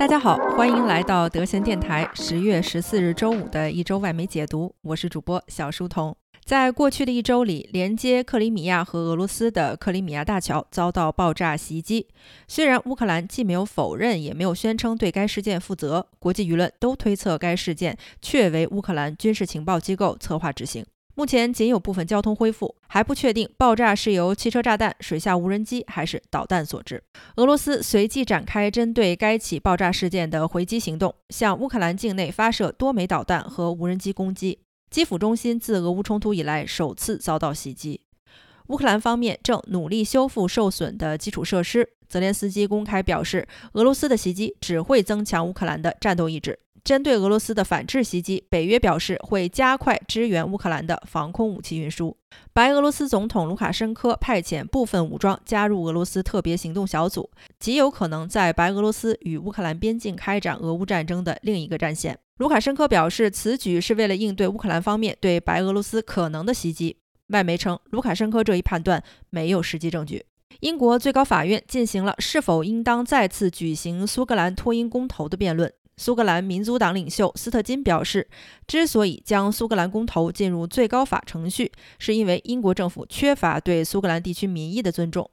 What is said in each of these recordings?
大家好，欢迎来到德贤电台十月十四日周五的一周外媒解读，我是主播小书童。在过去的一周里，连接克里米亚和俄罗斯的克里米亚大桥遭到爆炸袭击。虽然乌克兰既没有否认，也没有宣称对该事件负责，国际舆论都推测该事件确为乌克兰军事情报机构策划执行。目前仅有部分交通恢复，还不确定爆炸是由汽车炸弹、水下无人机还是导弹所致。俄罗斯随即展开针对该起爆炸事件的回击行动，向乌克兰境内发射多枚导弹和无人机攻击。基辅中心自俄乌冲突以来首次遭到袭击。乌克兰方面正努力修复受损的基础设施。泽连斯基公开表示，俄罗斯的袭击只会增强乌克兰的战斗意志。针对俄罗斯的反制袭击，北约表示会加快支援乌克兰的防空武器运输。白俄罗斯总统卢卡申科派遣部分武装加入俄罗斯特别行动小组，极有可能在白俄罗斯与乌克兰边境开展俄乌战争的另一个战线。卢卡申科表示，此举是为了应对乌克兰方面对白俄罗斯可能的袭击。外媒称，卢卡申科这一判断没有实际证据。英国最高法院进行了是否应当再次举行苏格兰脱英公投的辩论。苏格兰民族党领袖斯特金表示，之所以将苏格兰公投进入最高法程序，是因为英国政府缺乏对苏格兰地区民意的尊重。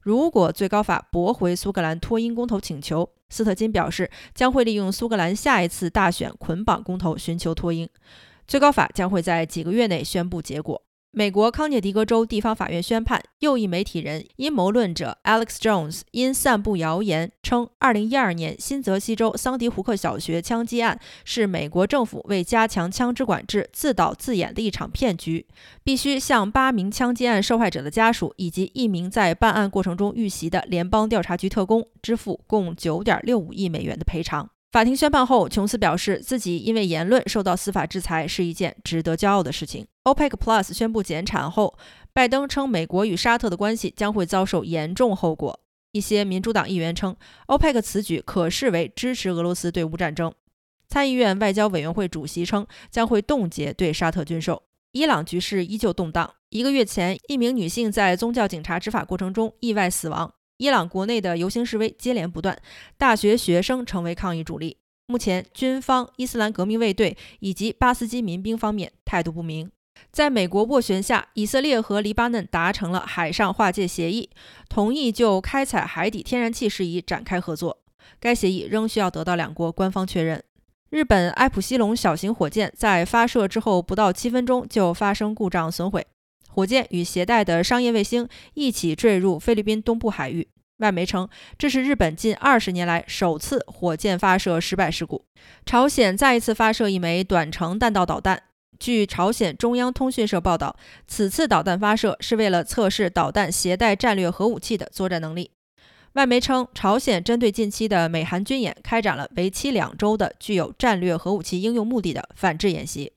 如果最高法驳回苏格兰脱英公投请求，斯特金表示将会利用苏格兰下一次大选捆绑公投，寻求脱英。最高法将会在几个月内宣布结果。美国康涅狄格州地方法院宣判，右翼媒体人、阴谋论者 Alex Jones 因散布谣言称，2012年新泽西州桑迪胡克小学枪击案是美国政府为加强枪支管制自导自演的一场骗局，必须向八名枪击案受害者的家属以及一名在办案过程中遇袭的联邦调查局特工支付共9.65亿美元的赔偿。法庭宣判后，琼斯表示自己因为言论受到司法制裁是一件值得骄傲的事情。OPEC Plus 宣布减产后，拜登称美国与沙特的关系将会遭受严重后果。一些民主党议员称，OPEC 此举可视为支持俄罗斯对乌战争。参议院外交委员会主席称将会冻结对沙特军售。伊朗局势依旧动荡。一个月前，一名女性在宗教警察执法过程中意外死亡。伊朗国内的游行示威接连不断，大学学生成为抗议主力。目前，军方、伊斯兰革命卫队以及巴斯基民兵方面态度不明。在美国斡旋下，以色列和黎巴嫩达成了海上划界协议，同意就开采海底天然气事宜展开合作。该协议仍需要得到两国官方确认。日本埃普西龙小型火箭在发射之后不到七分钟就发生故障损毁。火箭与携带的商业卫星一起坠入菲律宾东部海域。外媒称，这是日本近二十年来首次火箭发射失败事故。朝鲜再一次发射一枚短程弹道导弹。据朝鲜中央通讯社报道，此次导弹发射是为了测试导弹携带战略核武器的作战能力。外媒称，朝鲜针对近期的美韩军演，开展了为期两周的具有战略核武器应用目的的反制演习。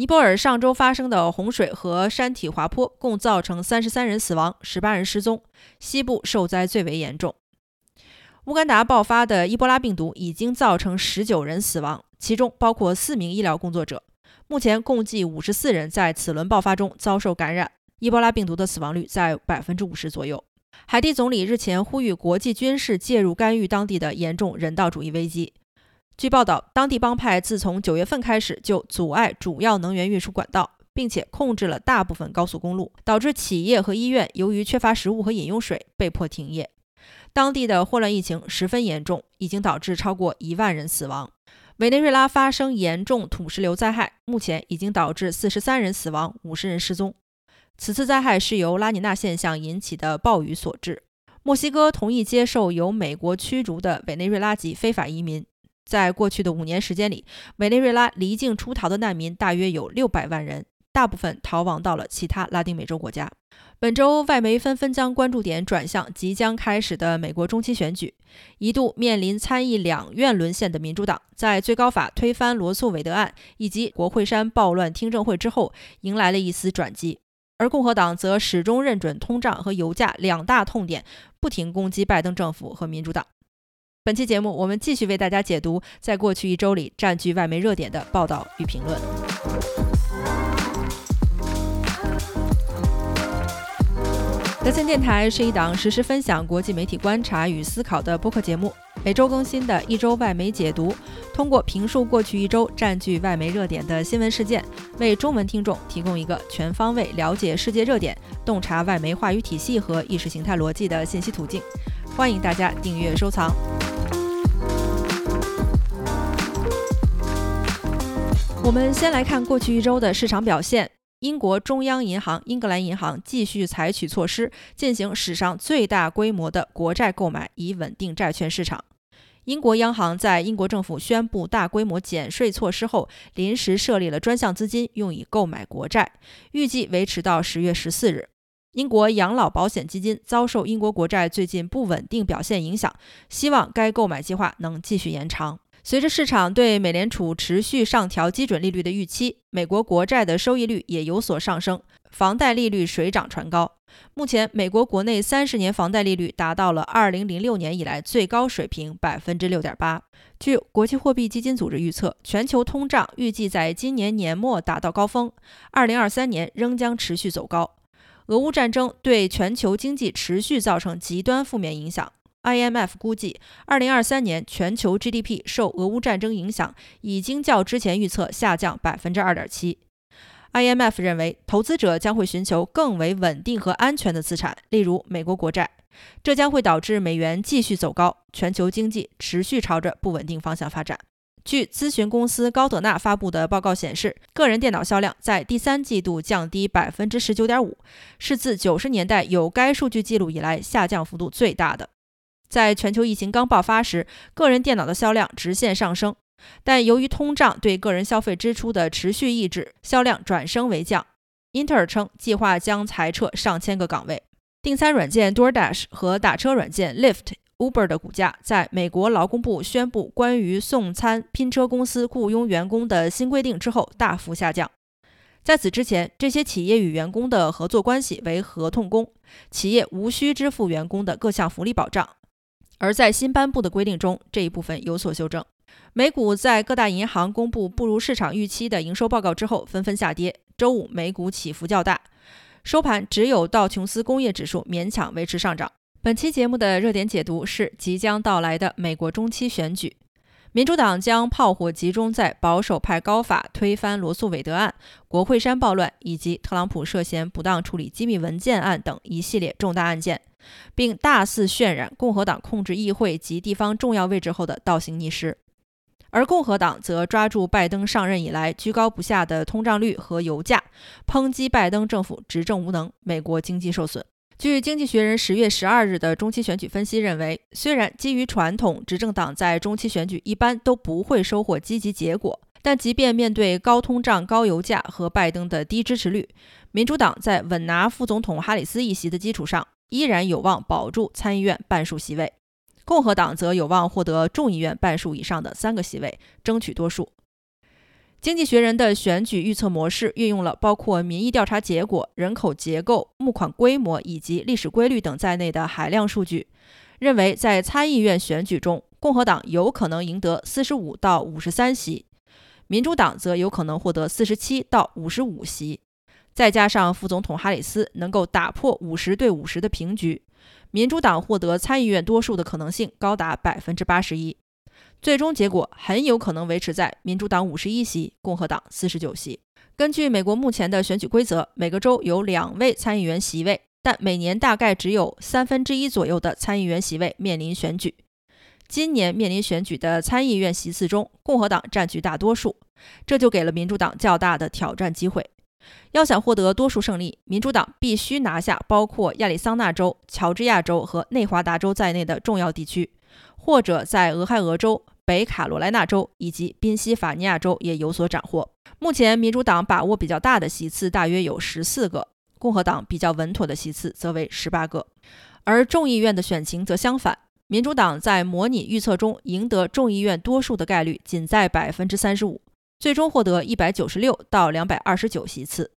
尼泊尔上周发生的洪水和山体滑坡共造成三十三人死亡，十八人失踪，西部受灾最为严重。乌干达爆发的伊波拉病毒已经造成十九人死亡，其中包括四名医疗工作者。目前共计五十四人在此轮爆发中遭受感染，伊波拉病毒的死亡率在百分之五十左右。海地总理日前呼吁国际军事介入干预当地的严重人道主义危机。据报道，当地帮派自从九月份开始就阻碍主要能源运输管道，并且控制了大部分高速公路，导致企业和医院由于缺乏食物和饮用水被迫停业。当地的霍乱疫情十分严重，已经导致超过一万人死亡。委内瑞拉发生严重土石流灾害，目前已经导致四十三人死亡，五十人失踪。此次灾害是由拉尼娜现象引起的暴雨所致。墨西哥同意接受由美国驱逐的委内瑞拉籍非法移民。在过去的五年时间里，委内瑞拉离境出逃的难民大约有六百万人，大部分逃亡到了其他拉丁美洲国家。本周，外媒纷纷将关注点转向即将开始的美国中期选举。一度面临参议两院沦陷的民主党，在最高法推翻罗素韦德案以及国会山暴乱听证会之后，迎来了一丝转机。而共和党则始终认准通胀和油价两大痛点，不停攻击拜登政府和民主党。本期节目，我们继续为大家解读在过去一周里占据外媒热点的报道与评论。德森电台是一档实时分享国际媒体观察与思考的播客节目，每周更新的一周外媒解读，通过评述过去一周占据外媒热点的新闻事件，为中文听众提供一个全方位了解世界热点、洞察外媒话语体系和意识形态逻辑的信息途径。欢迎大家订阅收藏。我们先来看过去一周的市场表现。英国中央银行英格兰银行继续采取措施，进行史上最大规模的国债购买，以稳定债券市场。英国央行在英国政府宣布大规模减税措施后，临时设立了专项资金，用以购买国债，预计维持到十月十四日。英国养老保险基金遭受英国国债最近不稳定表现影响，希望该购买计划能继续延长。随着市场对美联储持续上调基准利率的预期，美国国债的收益率也有所上升，房贷利率水涨船高。目前，美国国内三十年房贷利率达到了二零零六年以来最高水平，百分之六点八。据国际货币基金组织预测，全球通胀预计在今年年末达到高峰，二零二三年仍将持续走高。俄乌战争对全球经济持续造成极端负面影响。IMF 估计，二零二三年全球 GDP 受俄乌战争影响，已经较之前预测下降百分之二点七。IMF 认为，投资者将会寻求更为稳定和安全的资产，例如美国国债，这将会导致美元继续走高，全球经济持续朝着不稳定方向发展。据咨询公司高德纳发布的报告显示，个人电脑销量在第三季度降低百分之十九点五，是自九十年代有该数据记录以来下降幅度最大的。在全球疫情刚爆发时，个人电脑的销量直线上升，但由于通胀对个人消费支出的持续抑制，销量转升为降。英特尔称计划将裁撤上千个岗位。订餐软件 DoorDash 和打车软件 Lyft、Uber 的股价在美国劳工部宣布关于送餐拼车公司雇佣员工的新规定之后大幅下降。在此之前，这些企业与员工的合作关系为合同工，企业无需支付员工的各项福利保障。而在新颁布的规定中，这一部分有所修正。美股在各大银行公布不如市场预期的营收报告之后，纷纷下跌。周五美股起伏较大，收盘只有道琼斯工业指数勉强维持上涨。本期节目的热点解读是即将到来的美国中期选举，民主党将炮火集中在保守派高法推翻罗素韦德案、国会山暴乱以及特朗普涉嫌不当处理机密文件案等一系列重大案件。并大肆渲染共和党控制议会及地方重要位置后的倒行逆施，而共和党则抓住拜登上任以来居高不下的通胀率和油价，抨击拜登政府执政无能，美国经济受损。据《经济学人》十月十二日的中期选举分析认为，虽然基于传统，执政党在中期选举一般都不会收获积极结果，但即便面对高通胀、高油价和拜登的低支持率，民主党在稳拿副总统哈里斯一席的基础上。依然有望保住参议院半数席位，共和党则有望获得众议院半数以上的三个席位，争取多数。经济学人的选举预测模式运用了包括民意调查结果、人口结构、募款规模以及历史规律等在内的海量数据，认为在参议院选举中，共和党有可能赢得四十五到五十三席，民主党则有可能获得四十七到五十五席。再加上副总统哈里斯能够打破五十对五十的平局，民主党获得参议院多数的可能性高达百分之八十一。最终结果很有可能维持在民主党五十一席，共和党四十九席。根据美国目前的选举规则，每个州有两位参议员席位，但每年大概只有三分之一左右的参议员席位面临选举。今年面临选举的参议院席次中，共和党占据大多数，这就给了民主党较大的挑战机会。要想获得多数胜利，民主党必须拿下包括亚利桑那州、乔治亚州和内华达州在内的重要地区，或者在俄亥俄州、北卡罗来纳州以及宾夕法尼亚州也有所斩获。目前，民主党把握比较大的席次大约有十四个，共和党比较稳妥的席次则为十八个。而众议院的选情则相反，民主党在模拟预测中赢得众议院多数的概率仅在百分之三十五。最终获得一百九十六到两百二十九席次，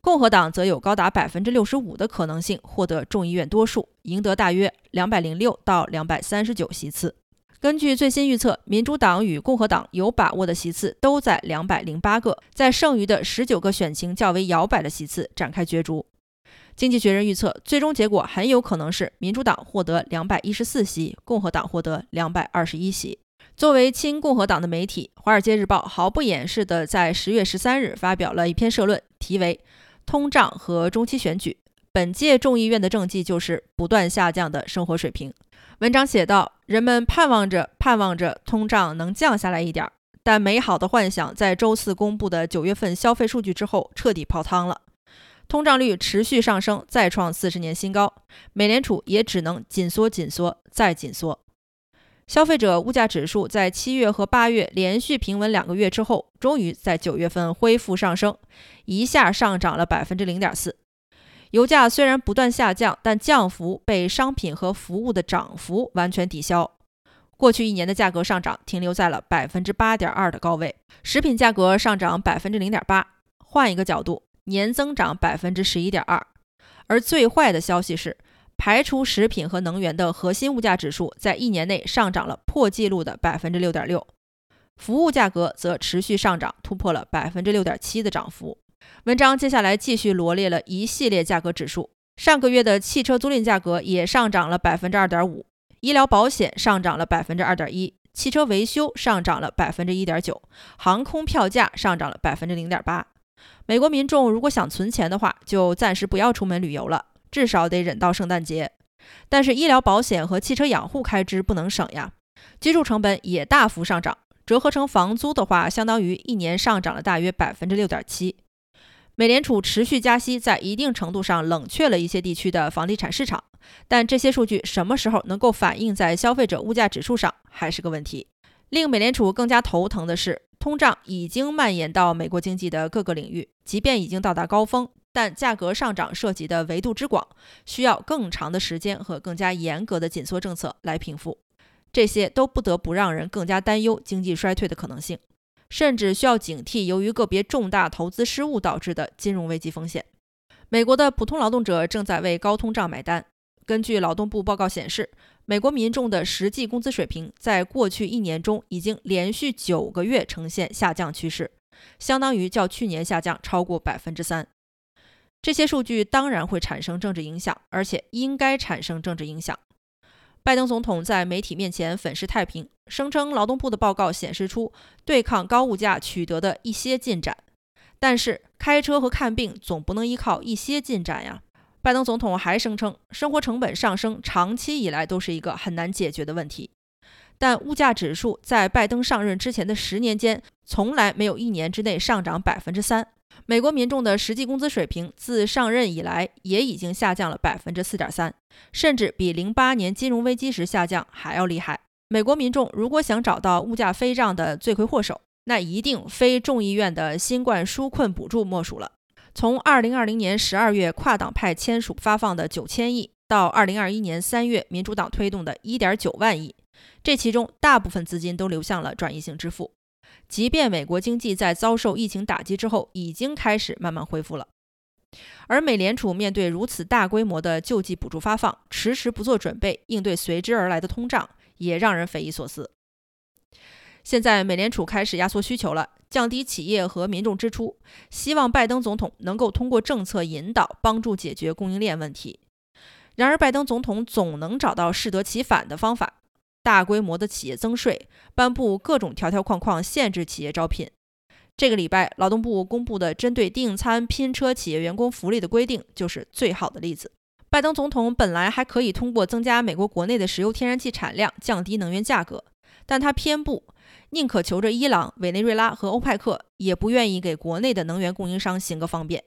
共和党则有高达百分之六十五的可能性获得众议院多数，赢得大约两百零六到两百三十九席次。根据最新预测，民主党与共和党有把握的席次都在两百零八个，在剩余的十九个选情较为摇摆的席次展开角逐。经济学人预测，最终结果很有可能是民主党获得两百一十四席，共和党获得两百二十一席。作为亲共和党的媒体，《华尔街日报》毫不掩饰地在十月十三日发表了一篇社论，题为《通胀和中期选举》。本届众议院的政绩就是不断下降的生活水平。文章写道：“人们盼望着，盼望着通胀能降下来一点儿，但美好的幻想在周四公布的九月份消费数据之后彻底泡汤了。通胀率持续上升，再创四十年新高。美联储也只能紧缩、紧缩、再紧缩。消费者物价指数在七月和八月连续平稳两个月之后，终于在九月份恢复上升，一下上涨了百分之零点四。”油价虽然不断下降，但降幅被商品和服务的涨幅完全抵消。过去一年的价格上涨停留在了百分之八点二的高位，食品价格上涨百分之零点八。换一个角度，年增长百分之十一点二。而最坏的消息是，排除食品和能源的核心物价指数在一年内上涨了破纪录的百分之六点六，服务价格则持续上涨，突破了百分之六点七的涨幅。文章接下来继续罗列了一系列价格指数。上个月的汽车租赁价格也上涨了百分之二点五，医疗保险上涨了百分之二点一，汽车维修上涨了百分之一点九，航空票价上涨了百分之零点八。美国民众如果想存钱的话，就暂时不要出门旅游了，至少得忍到圣诞节。但是医疗保险和汽车养护开支不能省呀，居住成本也大幅上涨，折合成房租的话，相当于一年上涨了大约百分之六点七。美联储持续加息，在一定程度上冷却了一些地区的房地产市场，但这些数据什么时候能够反映在消费者物价指数上，还是个问题。令美联储更加头疼的是，通胀已经蔓延到美国经济的各个领域，即便已经到达高峰，但价格上涨涉及的维度之广，需要更长的时间和更加严格的紧缩政策来平复。这些都不得不让人更加担忧经济衰退的可能性。甚至需要警惕由于个别重大投资失误导致的金融危机风险。美国的普通劳动者正在为高通胀买单。根据劳动部报告显示，美国民众的实际工资水平在过去一年中已经连续九个月呈现下降趋势，相当于较去年下降超过百分之三。这些数据当然会产生政治影响，而且应该产生政治影响。拜登总统在媒体面前粉饰太平，声称劳动部的报告显示出对抗高物价取得的一些进展。但是开车和看病总不能依靠一些进展呀。拜登总统还声称，生活成本上升长期以来都是一个很难解决的问题。但物价指数在拜登上任之前的十年间，从来没有一年之内上涨百分之三。美国民众的实际工资水平自上任以来也已经下降了百分之四点三，甚至比零八年金融危机时下降还要厉害。美国民众如果想找到物价飞涨的罪魁祸首，那一定非众议院的新冠纾困补助莫属了。从二零二零年十二月跨党派签署发放的九千亿，到二零二一年三月民主党推动的一点九万亿，这其中大部分资金都流向了转移性支付。即便美国经济在遭受疫情打击之后已经开始慢慢恢复了，而美联储面对如此大规模的救济补助发放，迟迟不做准备应对随之而来的通胀，也让人匪夷所思。现在美联储开始压缩需求了，降低企业和民众支出，希望拜登总统能够通过政策引导帮助解决供应链问题。然而，拜登总统总能找到适得其反的方法。大规模的企业增税，颁布各种条条框框限制企业招聘。这个礼拜，劳动部公布的针对订餐拼车企业员工福利的规定就是最好的例子。拜登总统本来还可以通过增加美国国内的石油天然气产量降低能源价格，但他偏不，宁可求着伊朗、委内瑞拉和欧派克，也不愿意给国内的能源供应商行个方便。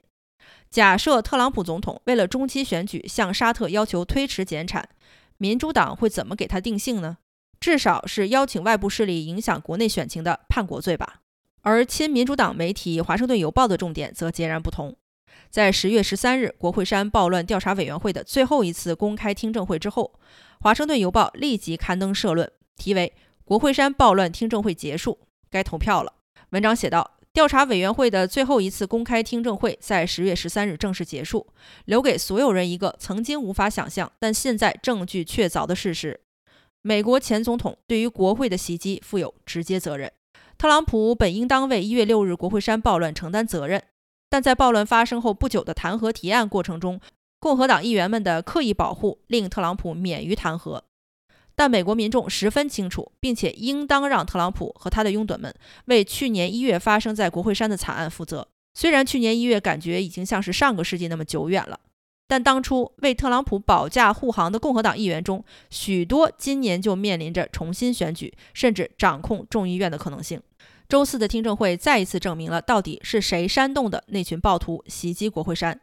假设特朗普总统为了中期选举向沙特要求推迟减产，民主党会怎么给他定性呢？至少是邀请外部势力影响国内选情的叛国罪吧。而亲民主党媒体《华盛顿邮报》的重点则截然不同。在十月十三日国会山暴乱调查委员会的最后一次公开听证会之后，《华盛顿邮报》立即刊登社论，题为“国会山暴乱听证会结束，该投票了”。文章写道：“调查委员会的最后一次公开听证会在十月十三日正式结束，留给所有人一个曾经无法想象，但现在证据确凿的事实。”美国前总统对于国会的袭击负有直接责任。特朗普本应当为一月六日国会山暴乱承担责任，但在暴乱发生后不久的弹劾提案过程中，共和党议员们的刻意保护令特朗普免于弹劾。但美国民众十分清楚，并且应当让特朗普和他的拥趸们为去年一月发生在国会山的惨案负责。虽然去年一月感觉已经像是上个世纪那么久远了，但当初为特朗普保驾护航的共和党议员中，许多今年就面临着重新选举，甚至掌控众议院的可能性。周四的听证会再一次证明了，到底是谁煽动的那群暴徒袭击国会山。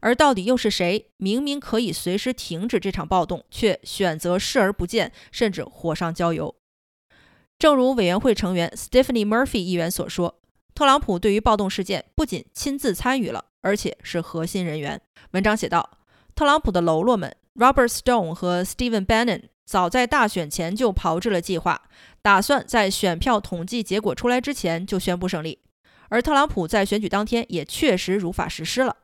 而到底又是谁？明明可以随时停止这场暴动，却选择视而不见，甚至火上浇油。正如委员会成员 Stephanie Murphy 议员所说，特朗普对于暴动事件不仅亲自参与了，而且是核心人员。文章写道：“特朗普的喽啰们 Robert Stone 和 Stephen Bannon 早在大选前就炮制了计划，打算在选票统计结果出来之前就宣布胜利。而特朗普在选举当天也确实如法实施了。”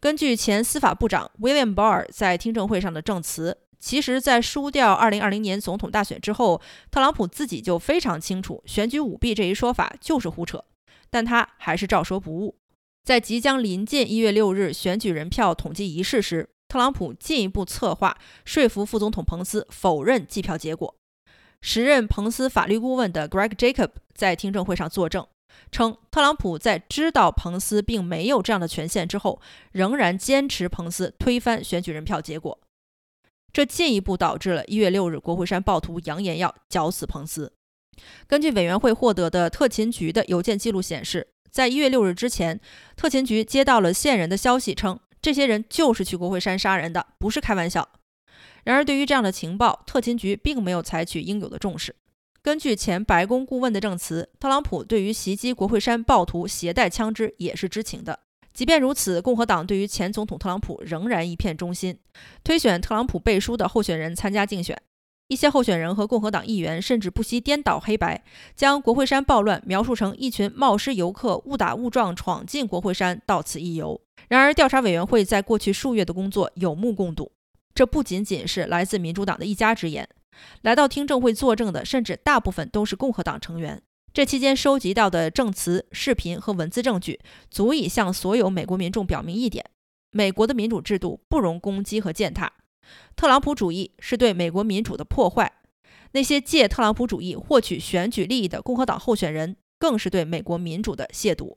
根据前司法部长 William Barr 在听证会上的证词，其实，在输掉2020年总统大选之后，特朗普自己就非常清楚选举舞弊这一说法就是胡扯，但他还是照说不误。在即将临近1月6日选举人票统计仪式时，特朗普进一步策划说服副总统彭斯否认计票结果。时任彭斯法律顾问的 Greg Jacob 在听证会上作证。称，特朗普在知道彭斯并没有这样的权限之后，仍然坚持彭斯推翻选举人票结果，这进一步导致了一月六日国会山暴徒扬言要绞死彭斯。根据委员会获得的特勤局的邮件记录显示，在一月六日之前，特勤局接到了线人的消息，称这些人就是去国会山杀人的，不是开玩笑。然而，对于这样的情报，特勤局并没有采取应有的重视。根据前白宫顾问的证词，特朗普对于袭击国会山暴徒携带枪支也是知情的。即便如此，共和党对于前总统特朗普仍然一片忠心，推选特朗普背书的候选人参加竞选。一些候选人和共和党议员甚至不惜颠倒黑白，将国会山暴乱描述成一群冒失游客误打误撞闯进国会山，到此一游。然而，调查委员会在过去数月的工作有目共睹，这不仅仅是来自民主党的一家之言。来到听证会作证的，甚至大部分都是共和党成员。这期间收集到的证词、视频和文字证据，足以向所有美国民众表明一点：美国的民主制度不容攻击和践踏。特朗普主义是对美国民主的破坏。那些借特朗普主义获取选举利益的共和党候选人，更是对美国民主的亵渎。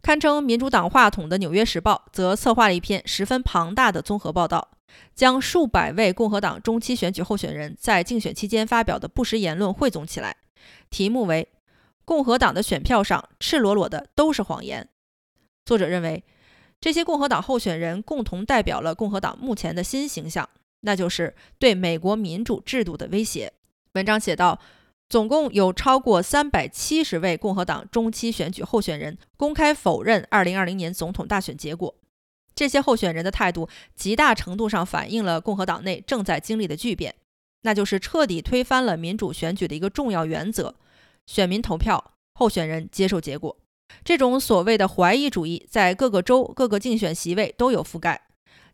堪称民主党话筒的《纽约时报》则策划了一篇十分庞大的综合报道。将数百位共和党中期选举候选人在竞选期间发表的不实言论汇总起来，题目为《共和党的选票上赤裸裸的都是谎言》。作者认为，这些共和党候选人共同代表了共和党目前的新形象，那就是对美国民主制度的威胁。文章写道，总共有超过三百七十位共和党中期选举候选人公开否认2020年总统大选结果。这些候选人的态度极大程度上反映了共和党内正在经历的巨变，那就是彻底推翻了民主选举的一个重要原则：选民投票，候选人接受结果。这种所谓的怀疑主义在各个州、各个竞选席位都有覆盖。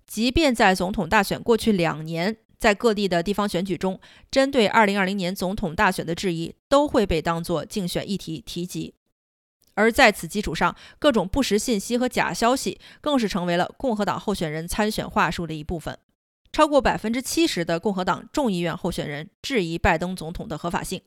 即便在总统大选过去两年，在各地的地方选举中，针对2020年总统大选的质疑都会被当作竞选议题提及。而在此基础上，各种不实信息和假消息更是成为了共和党候选人参选话术的一部分。超过百分之七十的共和党众议院候选人质疑拜登总统的合法性，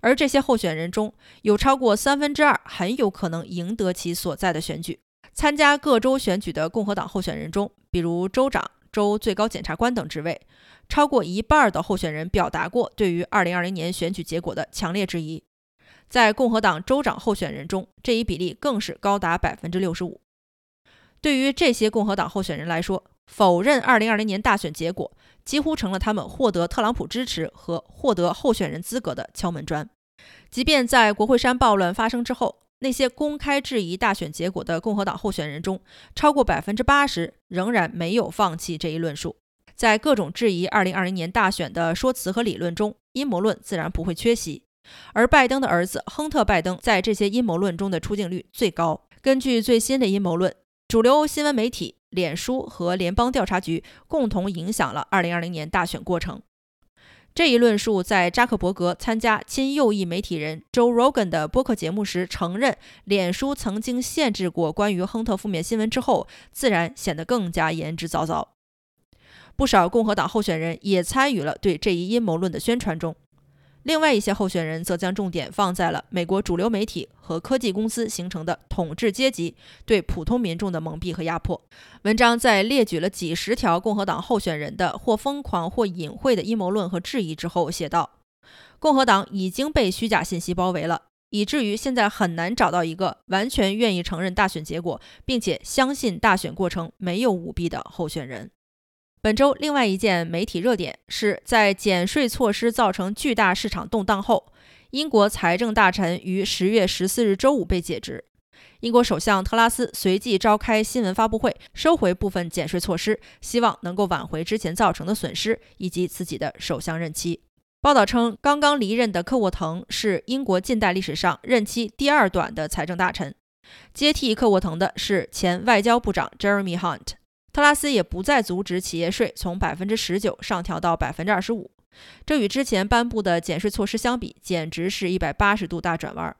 而这些候选人中有超过三分之二很有可能赢得其所在的选举。参加各州选举的共和党候选人中，比如州长、州最高检察官等职位，超过一半的候选人表达过对于2020年选举结果的强烈质疑。在共和党州长候选人中，这一比例更是高达百分之六十五。对于这些共和党候选人来说，否认二零二零年大选结果几乎成了他们获得特朗普支持和获得候选人资格的敲门砖。即便在国会山暴乱发生之后，那些公开质疑大选结果的共和党候选人中，超过百分之八十仍然没有放弃这一论述。在各种质疑二零二零年大选的说辞和理论中，阴谋论自然不会缺席。而拜登的儿子亨特·拜登在这些阴谋论中的出镜率最高。根据最新的阴谋论，主流新闻媒体、脸书和联邦调查局共同影响了2020年大选过程。这一论述在扎克伯格参加亲右翼媒体人 Joe Rogan 的播客节目时承认脸书曾经限制过关于亨特负面新闻之后，自然显得更加言之凿凿。不少共和党候选人也参与了对这一阴谋论的宣传中。另外一些候选人则将重点放在了美国主流媒体和科技公司形成的统治阶级对普通民众的蒙蔽和压迫。文章在列举了几十条共和党候选人的或疯狂或隐晦的阴谋论和质疑之后，写道：“共和党已经被虚假信息包围了，以至于现在很难找到一个完全愿意承认大选结果，并且相信大选过程没有舞弊的候选人。”本周另外一件媒体热点是在减税措施造成巨大市场动荡后，英国财政大臣于十月十四日周五被解职。英国首相特拉斯随即召开新闻发布会，收回部分减税措施，希望能够挽回之前造成的损失以及自己的首相任期。报道称，刚刚离任的科沃滕是英国近代历史上任期第二短的财政大臣，接替科沃滕的是前外交部长 Jeremy Hunt。特拉斯也不再阻止企业税从百分之十九上调到百分之二十五，这与之前颁布的减税措施相比，简直是一百八十度大转弯。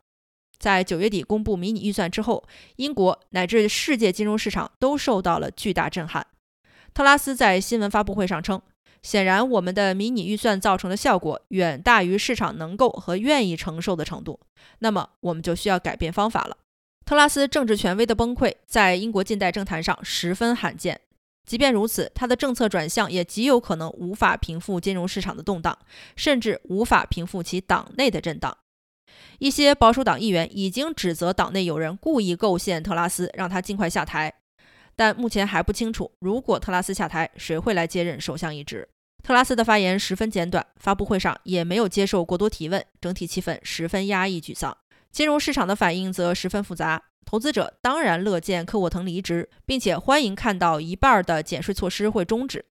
在九月底公布迷你预算之后，英国乃至世界金融市场都受到了巨大震撼。特拉斯在新闻发布会上称：“显然，我们的迷你预算造成的效果远大于市场能够和愿意承受的程度，那么我们就需要改变方法了。”特拉斯政治权威的崩溃在英国近代政坛上十分罕见。即便如此，他的政策转向也极有可能无法平复金融市场的动荡，甚至无法平复其党内的震荡。一些保守党议员已经指责党内有人故意构陷特拉斯，让他尽快下台。但目前还不清楚，如果特拉斯下台，谁会来接任首相一职。特拉斯的发言十分简短，发布会上也没有接受过多提问，整体气氛十分压抑沮丧。金融市场的反应则十分复杂。投资者当然乐见科沃滕离职，并且欢迎看到一半的减税措施会终止，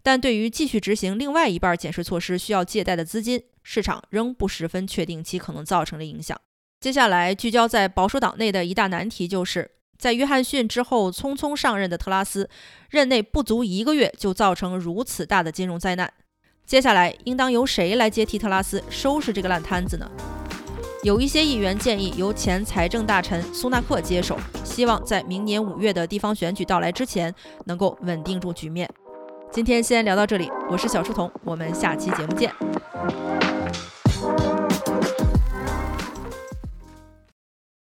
但对于继续执行另外一半减税措施需要借贷的资金，市场仍不十分确定其可能造成的影响。接下来聚焦在保守党内的一大难题，就是在约翰逊之后匆匆上任的特拉斯，任内不足一个月就造成如此大的金融灾难，接下来应当由谁来接替特拉斯收拾这个烂摊子呢？有一些议员建议由前财政大臣苏纳克接手，希望在明年五月的地方选举到来之前能够稳定住局面。今天先聊到这里，我是小书童，我们下期节目见。